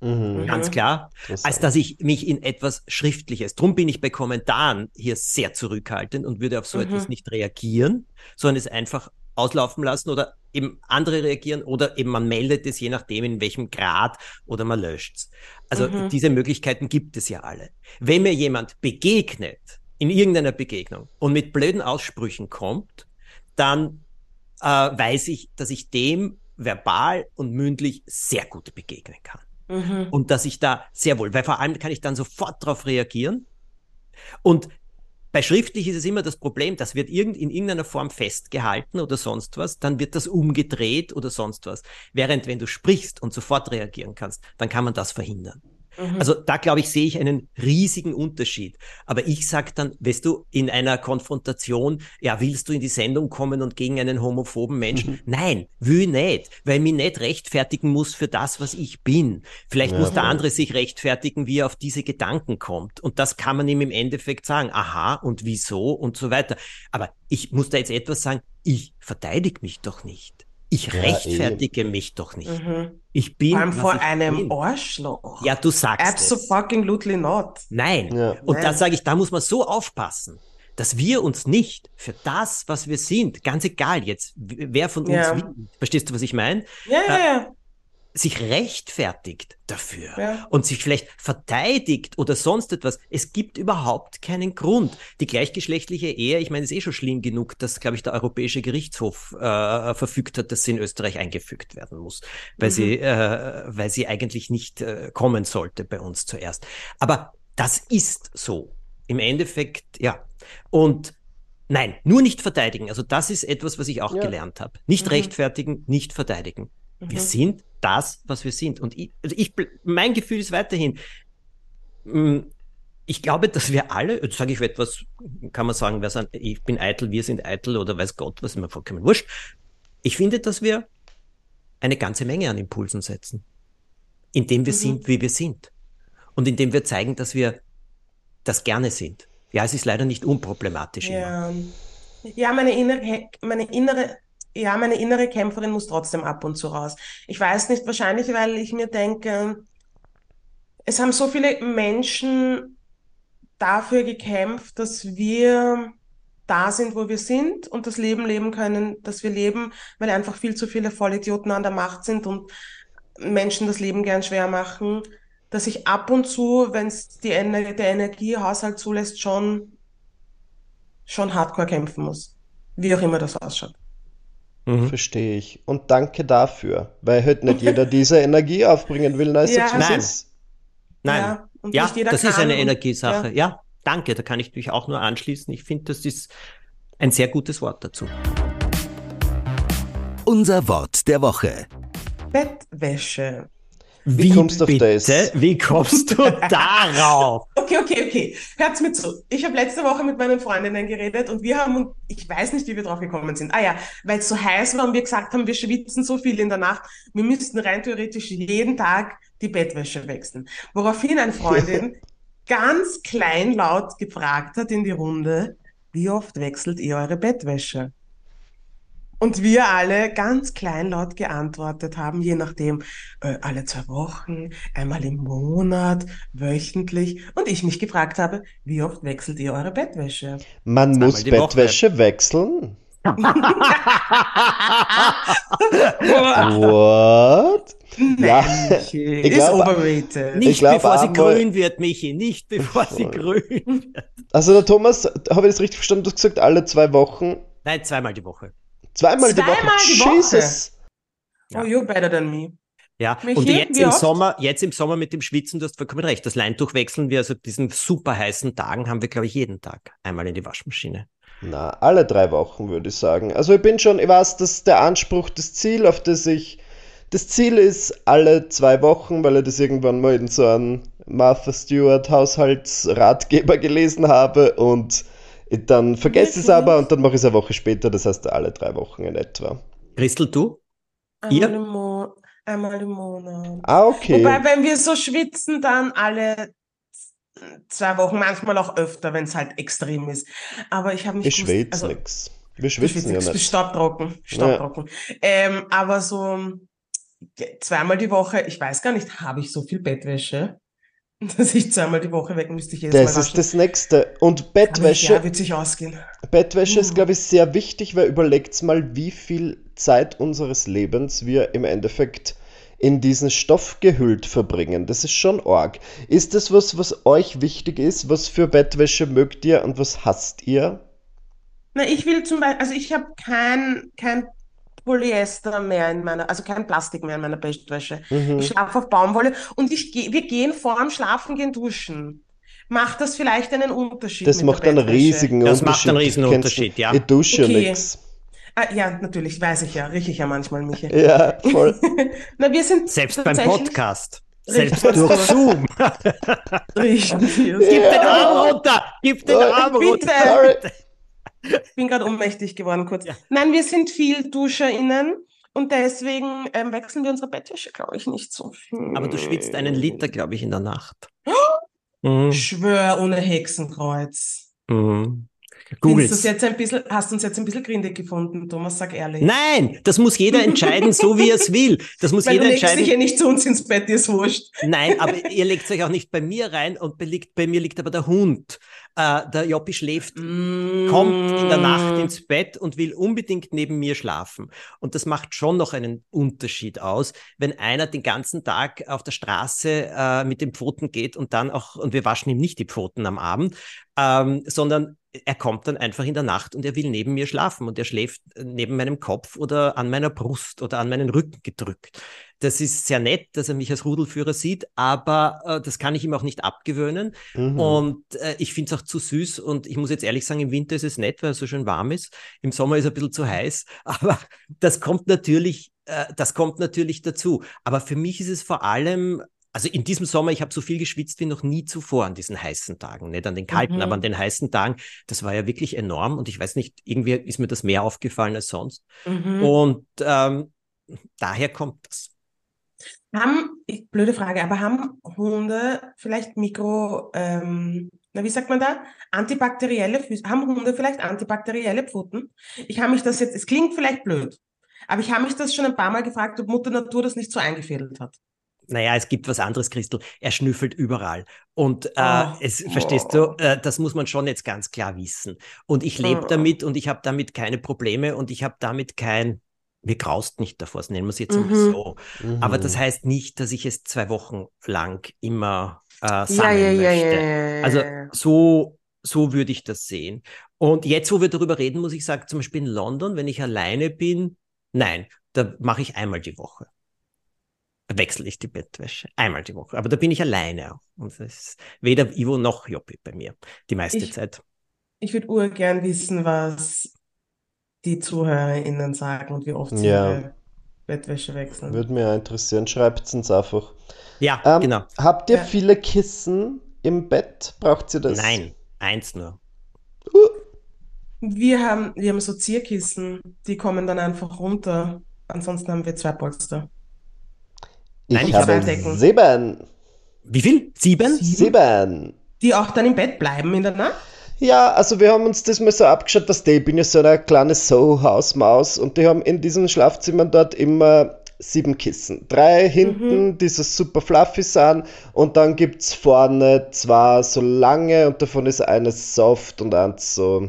Mhm. ganz klar, Interessant. als dass ich mich in etwas Schriftliches. Drum bin ich bei Kommentaren hier sehr zurückhaltend und würde auf so Mhm. etwas nicht reagieren, sondern es einfach auslaufen lassen oder eben andere reagieren oder eben man meldet es, je nachdem in welchem Grad oder man löscht es. Also Mhm. diese Möglichkeiten gibt es ja alle. Wenn mir jemand begegnet, in irgendeiner Begegnung und mit blöden Aussprüchen kommt, dann äh, weiß ich, dass ich dem verbal und mündlich sehr gut begegnen kann. Mhm. Und dass ich da sehr wohl, weil vor allem kann ich dann sofort darauf reagieren. Und bei schriftlich ist es immer das Problem, das wird irgend, in irgendeiner Form festgehalten oder sonst was, dann wird das umgedreht oder sonst was. Während wenn du sprichst und sofort reagieren kannst, dann kann man das verhindern. Mhm. Also da glaube ich, sehe ich einen riesigen Unterschied. Aber ich sag dann, weißt du, in einer Konfrontation, ja, willst du in die Sendung kommen und gegen einen homophoben Menschen? Nein, will nicht, weil ich mich nicht rechtfertigen muss für das, was ich bin. Vielleicht Ja, muss der voll. andere sich rechtfertigen, wie er auf diese Gedanken kommt. Und das kann man ihm im Endeffekt sagen. Aha, und wieso und so weiter. Aber ich muss da jetzt etwas sagen, ich verteidige mich doch nicht. Ich Ja, rechtfertige mich doch nicht. Mhm. Ich bin. Vor allem vor ich einem bin. Arschloch. Ja, du sagst es. Absolutely not. Nein. Ja. Und da Nein. sage ich, da muss man so aufpassen, dass wir uns nicht für das, was wir sind, ganz egal jetzt, wer von uns Ja. will, verstehst du, was ich meine, Ja, ja, ja. Sich rechtfertigt dafür Ja. und sich vielleicht verteidigt oder sonst etwas. Es gibt überhaupt keinen Grund. Die gleichgeschlechtliche Ehe, ich meine, ist eh schon schlimm genug, dass, glaube ich, der Europäische Gerichtshof äh, verfügt hat, dass sie in Österreich eingefügt werden muss, weil Mhm. sie, äh, weil sie eigentlich nicht äh, kommen sollte bei uns zuerst. Aber das ist so. Im Endeffekt, ja. Und nein, nur nicht verteidigen. Also das ist etwas, was ich auch Ja. gelernt habe. Nicht Mhm. rechtfertigen, nicht verteidigen. Wir Mhm. sind das, was wir sind. Und ich, also ich, mein Gefühl ist weiterhin, mh, ich glaube, dass wir alle, jetzt sage ich etwas, kann man sagen, wer sind, ich bin eitel, wir sind eitel oder weiß Gott, was mir vollkommen wurscht. Ich finde, dass wir eine ganze Menge an Impulsen setzen, indem wir Mhm. sind, wie wir sind. Und indem wir zeigen, dass wir das gerne sind. Ja, es ist leider nicht unproblematisch immer. Ja, ja meine, innere, meine innere, ja, meine innere Kämpferin muss trotzdem ab und zu raus. Ich weiß nicht, wahrscheinlich, weil ich mir denke, es haben so viele Menschen dafür gekämpft, dass wir da sind, wo wir sind und das Leben leben können, das wir leben, weil einfach viel zu viele Vollidioten an der Macht sind und Menschen das Leben gern schwer machen, dass ich ab und zu, wenn es die Ener der Energiehaushalt zulässt, schon schon hardcore kämpfen muss. Wie auch immer das ausschaut. Mhm. Verstehe ich. Und danke dafür, weil halt nicht jeder [LAUGHS] diese Energie aufbringen will. Ist Ja. Nein. ist. Nein. Ja, und Ja, das ist kann eine und- Energiesache. Ja. danke, da kann ich mich auch nur anschließen. Ich finde, das ist ein sehr gutes Wort dazu. Unser Wort der Woche. Bettwäsche. Wie kommst du auf das? Wie kommst du darauf? [LAUGHS] Okay, okay, okay. Hört's mir zu. Ich habe letzte Woche mit meinen Freundinnen geredet und wir haben, ich weiß nicht, wie wir drauf gekommen sind. Ah ja, weil es so heiß war und wir gesagt haben, wir schwitzen so viel in der Nacht, wir müssten rein theoretisch jeden Tag die Bettwäsche wechseln. Woraufhin eine Freundin [LAUGHS] ganz kleinlaut gefragt hat in die Runde, wie oft wechselt ihr eure Bettwäsche? Und wir alle ganz kleinlaut geantwortet haben, je nachdem, äh, alle zwei Wochen, einmal im Monat, wöchentlich. Und ich mich gefragt habe, wie oft wechselt ihr eure Bettwäsche? Man muss die Woche. Bettwäsche wechseln. [LAUGHS] What? Ja, Michi, ich ist glaub- overrated. Nicht glaub bevor sie grün wird, Michi. Nicht bevor sie [LAUGHS] grün wird. Also der Thomas, habe ich das richtig verstanden? Du hast gesagt, alle zwei Wochen, Nein, zweimal die Woche. Zweimal die Woche. Zweimal die Woche? Jesus. Oh, you're better than me. Ja, Michi, und jetzt im oft? Sommer, jetzt im Sommer mit dem Schwitzen, du hast vollkommen recht. Das Leintuch wechseln wir, also diesen super heißen Tagen haben wir, glaube ich, jeden Tag einmal in die Waschmaschine. Na, alle drei Wochen würde ich sagen. Also ich bin schon, ich weiß, dass der Anspruch, das Ziel, auf das ich, das Ziel ist alle zwei Wochen, weil ich das irgendwann mal in so einem Martha Stewart Haushaltsratgeber gelesen habe und dann vergesse ich es aber und dann mache ich es eine Woche später, das heißt alle drei Wochen in etwa. Christel, du? Einmal, Ihr? im, Mo einmal im Monat. Ah, okay. Wobei, wenn wir so schwitzen, dann alle zwei Wochen, manchmal auch öfter, wenn es halt extrem ist. Aber ich habe mich ich schwitze also, nix. Wir schwitzen ja schwitzt, du nicht. Staubtrocken, Staubtrocken. Ähm, aber so ja, zweimal die Woche, ich weiß gar nicht, habe ich so viel Bettwäsche, [LAUGHS] dass ich zweimal die Woche weg müsste ich jedes Das ist das Nächste. Und Bettwäsche, Ja, wird sich ausgehen. Bettwäsche ist, Mhm. glaube ich, sehr wichtig, weil überlegt mal, wie viel Zeit unseres Lebens wir im Endeffekt in diesen Stoff gehüllt verbringen. Das ist schon arg. Ist das was, was euch wichtig ist? Was für Bettwäsche mögt ihr und was hasst ihr? Na, ich will zum Beispiel, also ich habe kein, kein Polyester mehr in meiner, also kein Plastik mehr in meiner Bettwäsche. Mhm. Ich schlafe auf Baumwolle und ich geh, wir gehen vorm Schlafengehen duschen. Macht das vielleicht einen Unterschied Das mit macht der einen riesigen Das Unterschied. macht einen du- Unterschied, ja. Ich dusche Okay. nix. Ah, ja, natürlich, weiß ich ja, rieche ich ja manchmal, Michi. Ja, voll. [LAUGHS] Na, wir sind Selbst beim Podcast. Richtig. Selbst durch Zoom. Riechen wir. Gib den. Arm runter! Gib den Oh, Arm bitte. runter! Sorry. [LAUGHS] Ich bin gerade ohnmächtig geworden kurz. Ja. Nein, wir sind viel DuscherInnen und deswegen ähm, wechseln wir unsere Bettwäsche, glaube ich, nicht so viel. Aber du schwitzt einen Liter, glaube ich, in der Nacht. [GASPS] Mhm. Schwör ohne Hexenkreuz. Mhm. Googles. jetzt ein bisschen, hast du uns jetzt ein bisschen grindig gefunden, Thomas, sag ehrlich. Nein, das muss jeder entscheiden, so wie er es will. Das muss Weil du jeder legst dich ja nicht zu uns ins Bett, dir ist wurscht. Nein, aber [LAUGHS] ihr legt euch auch nicht bei mir rein und bei, liegt, bei mir liegt aber der Hund. Äh, der Joppi schläft kommt in der Nacht Mm. ins Bett und will unbedingt neben mir schlafen. Und das macht schon noch einen Unterschied aus, wenn einer den ganzen Tag auf der Straße äh, mit den Pfoten geht und dann auch, und wir waschen ihm nicht die Pfoten am Abend, ähm, sondern er kommt dann einfach in der Nacht und er will neben mir schlafen und er schläft neben meinem Kopf oder an meiner Brust oder an meinen Rücken gedrückt. Das ist sehr nett, dass er mich als Rudelführer sieht, aber äh, das kann ich ihm auch nicht abgewöhnen. Mhm. Und äh, ich finde es auch zu süß und ich muss jetzt ehrlich sagen, im Winter ist es nett, weil es so schön warm ist. Im Sommer ist es ein bisschen zu heiß, [LAUGHS] aber das kommt natürlich, äh, das kommt natürlich dazu. Aber für mich ist es vor allem, also in diesem Sommer, ich habe so viel geschwitzt wie noch nie zuvor an diesen heißen Tagen, nicht an den kalten, Mhm. aber an den heißen Tagen, das war ja wirklich enorm und ich weiß nicht, irgendwie ist mir das mehr aufgefallen als sonst. Mhm. Und ähm, daher kommt das. Haben, ich, blöde Frage, aber haben Hunde vielleicht Mikro, ähm, na, wie sagt man da? Antibakterielle Füße? Haben Hunde vielleicht antibakterielle Pfoten? Ich habe mich das jetzt, es klingt vielleicht blöd, aber ich habe mich das schon ein paar Mal gefragt, ob Mutter Natur das nicht so eingefädelt hat. Naja, es gibt was anderes, Christel. Er schnüffelt überall. Und äh, Oh. es, verstehst du, äh, das muss man schon jetzt ganz klar wissen. Und ich lebe Oh. damit und ich habe damit keine Probleme und ich habe damit kein, mir graust nicht davor, das nennen wir es jetzt Mhm. mal so. Mhm. Aber das heißt nicht, dass ich es zwei Wochen lang immer äh, sammeln ja, ja, möchte. ja, ja. Also so, so würde ich das sehen. Und jetzt, wo wir darüber reden, muss ich sagen, zum Beispiel in London, wenn ich alleine bin, nein, da mache ich einmal die Woche. Wechsle ich die Bettwäsche. Einmal die Woche. Aber da bin ich alleine. Und das ist weder Ivo noch Joppi bei mir. Die meiste Ich- Zeit. Ich würde urgern wissen, was die ZuhörerInnen sagen und wie oft sie Ja. ihre Bettwäsche wechseln. Würde mich auch interessieren. Schreibt uns einfach. Ja, Ähm, genau. Habt ihr Ja. viele Kissen im Bett? Braucht ihr das? Nein, eins nur. Wir haben, wir haben so Zierkissen, die kommen dann einfach runter. Ansonsten haben wir zwei Polster. Ich Nein, ich habe habe sieben. Wie viel? Sieben? Sieben? Die auch dann im Bett bleiben in der Nacht? Ja, also wir haben uns das mal so abgeschaut, was ich bin ja so eine kleine Soho-Hausmaus und die haben in diesen Schlafzimmern dort immer sieben Kissen. Drei hinten, die so super fluffy sind und dann gibt's vorne zwei so lange und davon ist eines soft und eins so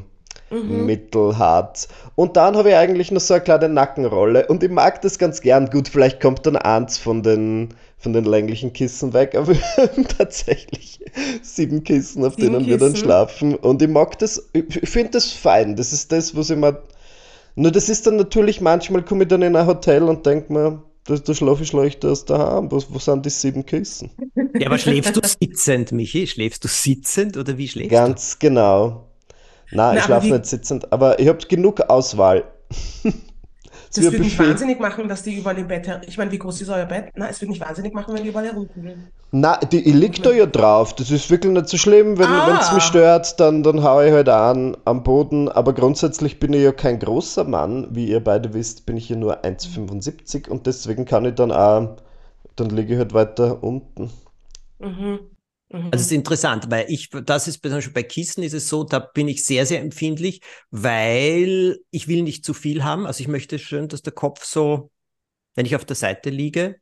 Mhm. mittelhart. Und dann habe ich eigentlich noch so eine kleine Nackenrolle und ich mag das ganz gern. Gut, vielleicht kommt dann eins von den, von den länglichen Kissen weg, aber [LAUGHS] wir haben tatsächlich sieben Kissen, auf Sieben denen wir dann Kissen. schlafen. Und ich mag das, ich finde das fein. Das ist das, was ich mir. Nur das ist dann natürlich, manchmal komme ich dann in ein Hotel und denke mir, Da, da schlafe ich schlechter als daheim. Wo, wo sind die sieben Kissen? Ja, aber schläfst du sitzend, Michi? Schläfst du sitzend oder wie schläfst Ganz genau. Nein, Na, ich schlafe nicht sitzend, aber ich habe genug Auswahl. [LAUGHS] Das wird wird mich wahnsinnig machen, dass die überall im Bett her... Ich meine, wie groß ist euer Bett? Nein, es wird mich wahnsinnig machen, wenn die überall herumkugeln. Na, die, ich lieg da ja drauf. Das ist wirklich nicht so schlimm. Wenn Ah. es mich stört, dann, dann hau ich halt an am Boden. Aber grundsätzlich bin ich ja kein großer Mann. Wie ihr beide wisst, bin ich ja nur 1,75 und deswegen kann ich dann auch, dann liege ich halt weiter unten. Mhm. Mhm. Also es ist interessant, weil ich, das ist zum Beispiel bei Kissen ist es so, da bin ich sehr, sehr empfindlich, weil ich will nicht zu viel haben. Also ich möchte schön, dass der Kopf so, wenn ich auf der Seite liege,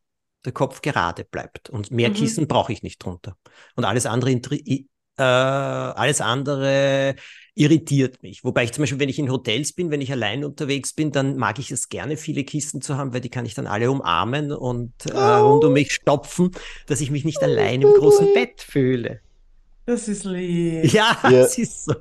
der Kopf gerade bleibt. Und mehr Mhm. Kissen brauche ich nicht drunter. Und alles andere, äh, alles andere irritiert mich. Wobei ich zum Beispiel, wenn ich in Hotels bin, wenn ich allein unterwegs bin, dann mag ich es gerne, viele Kissen zu haben, weil die kann ich dann alle umarmen und äh, rund um mich stopfen, dass ich mich nicht allein im großen Bett fühle. das ist lieb. Ja, Ja. [LAUGHS] es ist so.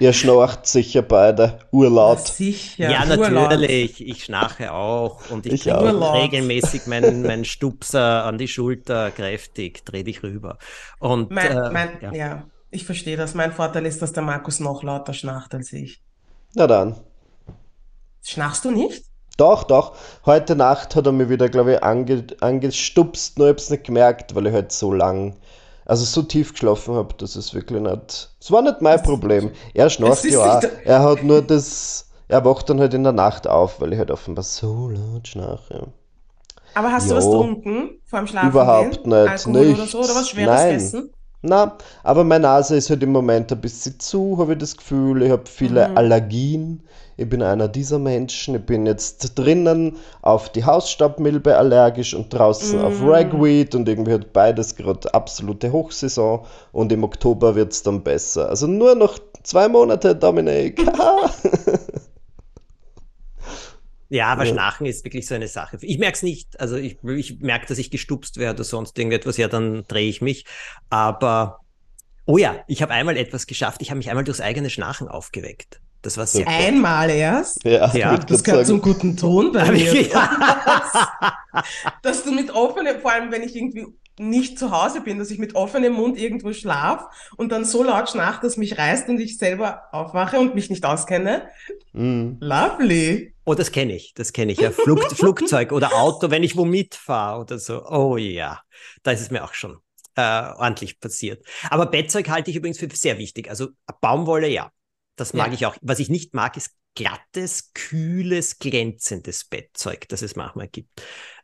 Ihr schnarcht sicher beide Ja, urlaut. sicher. Ja, natürlich. Ich schnarche auch und ich, Ich kriege regelmäßig meinen, [LAUGHS] meinen Stupser an die Schulter kräftig, dreh dich rüber. Und Mein, äh, mein, ja. ja. Ich verstehe das. Mein Vorteil ist, dass der Markus noch lauter schnarcht als ich. Na dann. Schnarchst du nicht? Doch, doch. Heute Nacht hat er mich wieder, glaube ich, ange, angestupst, nur ich hab's nicht gemerkt, weil ich halt so lang, also so tief geschlafen habe, dass es wirklich nicht. Es war nicht mein Das- Problem. Er schnarcht Es ja auch. Er hat nur das. Er wacht dann halt in der Nacht auf, weil ich halt offenbar so laut schnarche. Aber hast du Jo. was getrunken vor dem Schlafen Überhaupt gehen? nicht, Alkohol oder so? Oder was Schweres Nein. essen? Na, aber meine Nase ist halt im Moment ein bisschen zu, habe ich das Gefühl. Ich habe viele Mhm. Allergien. Ich bin einer dieser Menschen. Ich bin jetzt drinnen auf die Hausstaubmilbe allergisch und draußen auf Mm. Ragweed und irgendwie hat beides gerade absolute Hochsaison und im Oktober wird es dann besser. Also nur noch zwei Monate, Dominik. [LAUGHS] [LAUGHS] Ja, aber Ja. Schnarchen ist wirklich so eine Sache. Ich merke es nicht. Also ich, ich merke, dass ich gestupst werde oder sonst irgendetwas. Ja, dann drehe ich mich. Aber, oh ja, ich habe einmal etwas geschafft. Ich habe mich einmal durchs eigene Schnarchen aufgeweckt. Das war sehr. Einmal erst? ja, Ja, [LAUGHS] Das gehört zum guten Ton bei mir. ich- [LAUGHS] Dass du mit offenem, vor allem wenn ich irgendwie nicht zu Hause bin, dass ich mit offenem Mund irgendwo schlaf und dann so laut schnarcht, dass mich reißt und ich selber aufwache und mich nicht auskenne. mm. Lovely. Oh, das kenne ich, das kenne ich. Ja, Flug, [LAUGHS] Flugzeug oder Auto, wenn ich wo mitfahre oder so. Oh ja, da ist es mir auch schon äh, ordentlich passiert. Aber Bettzeug halte ich übrigens für sehr wichtig. Also Baumwolle, ja, das mag Ja. ich auch. Was ich nicht mag, ist glattes, kühles, glänzendes Bettzeug, das es manchmal gibt.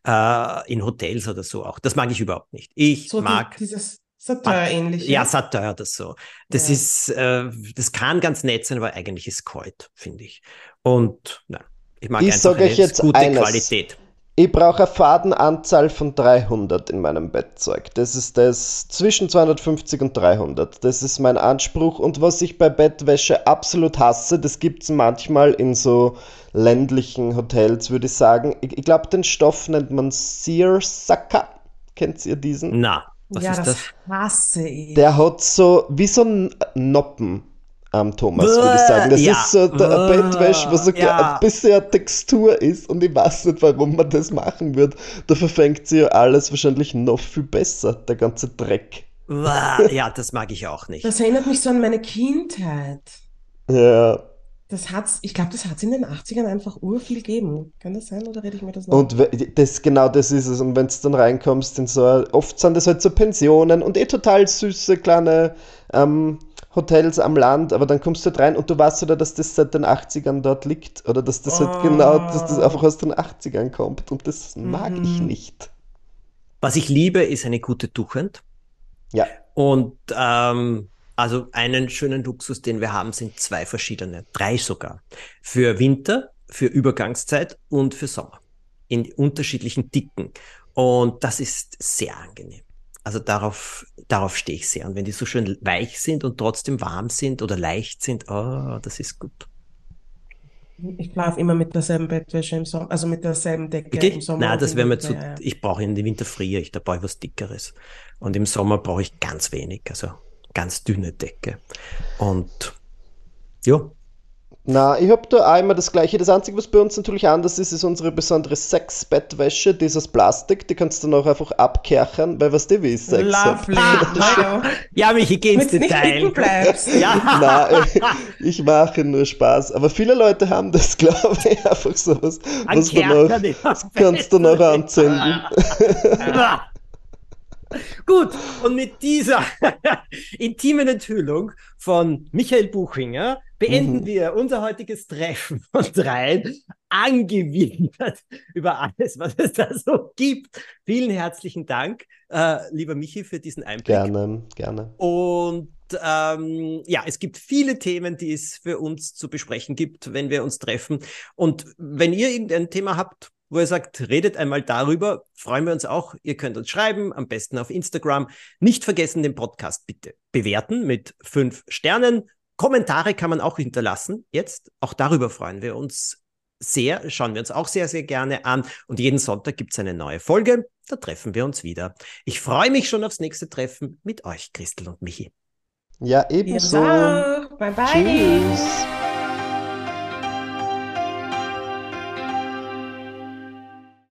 Äh, in Hotels oder so auch. Das mag ich überhaupt nicht. Ich So die, mag dieses Satin-ähnliche. ja, Satin oder so. Das Ja. ist, äh, das kann ganz nett sein, aber eigentlich ist kalt, finde ich. Und nein, ich mag Ich einfach sag eine euch jetzt gute eines. Qualität. Ich brauche eine Fadenanzahl von 300 in meinem Bettzeug. Das ist das zwischen 250 und 300. Das ist mein Anspruch. Und was ich bei Bettwäsche absolut hasse, das gibt es manchmal in so ländlichen Hotels, würde ich sagen. Ich, ich glaube, den Stoff nennt man Seersucker. Kennt ihr diesen? Na, was ja, ist das, das? hasse ich. Der hat so wie so ein Noppen am Thomas, würde ich sagen. Das Ja. ist so der Bäh, Bettwäsche, wo so ja. ein bisschen eine Textur ist und ich weiß nicht, warum man das machen wird. Da verfängt sie ja alles wahrscheinlich noch viel besser, der ganze Dreck. Uah, Ja, das mag ich auch nicht. Das erinnert mich so an meine Kindheit. Ja. Das hat's, ich glaube, das hat es in den 80ern einfach urviel gegeben. Kann das sein oder rede ich mir das noch? Und das, genau das ist es. Und wenn du dann reinkommst in so, oft sind das halt so Pensionen und eh total süße kleine ähm, Hotels am Land, aber dann kommst du halt rein und du weißt oder, dass das seit den 80ern dort liegt oder dass das halt Oh. genau, dass das einfach aus den 80ern kommt und das mag ich Mhm. nicht. Was ich liebe, ist eine gute Tuchend. Ja. Und ähm, also einen schönen Luxus, den wir haben, sind zwei verschiedene, drei sogar. Für Winter, für Übergangszeit und für Sommer. In unterschiedlichen Dicken. Und das ist sehr angenehm. Also darauf, darauf stehe ich sehr. Und wenn die so schön weich sind und trotzdem warm sind oder leicht sind, oh, das ist gut. Ich schlafe immer mit derselben Bettwäsche im Sommer, also mit derselben Decke im Wirklich? Sommer. Nein, das im wäre mir zu, ja. ich brauche in den Winter friere ich, da brauche ich was Dickeres. Und im Sommer brauche ich ganz wenig, also ganz dünne Decke. Und ja, Na, ich habe da auch immer das Gleiche. Das Einzige, was bei uns natürlich anders ist, ist unsere besondere Sexbettwäsche. Die ist aus Plastik, die kannst du dann auch einfach abkerchern, weil was du wie ist Sex hab. Lovely. [LAUGHS] Hallo. Ja, Michi, geh ins Detail. Ja. Nein, ich mache nur Spaß. Aber viele Leute haben das, [LAUGHS] glaube ich, einfach so was, Ein was du noch, kannst du noch anzünden. [LAUGHS] Gut, und mit dieser [LAUGHS] intimen Enthüllung von Michael Buchinger beenden Mhm. wir unser heutiges Treffen von dreien, angewidert über alles, was es da so gibt. Vielen herzlichen Dank, äh, lieber Michi, für diesen Einblick. Gerne, gerne. Und ähm, ja, es gibt viele Themen, die es für uns zu besprechen gibt, wenn wir uns treffen. Und wenn ihr irgendein Thema habt, wo ihr sagt, redet einmal darüber, freuen wir uns auch. Ihr könnt uns schreiben, am besten auf Instagram. Nicht vergessen, den Podcast bitte bewerten mit fünf Sternen. Kommentare kann man auch hinterlassen. Jetzt, auch darüber freuen wir uns sehr, schauen wir uns auch sehr, sehr gerne an. Und jeden Sonntag gibt es eine neue Folge. Da treffen wir uns wieder. Ich freue mich schon aufs nächste Treffen mit euch, Christel und Michi. Ja, ebenso. Ja, bye bye. Tschüss.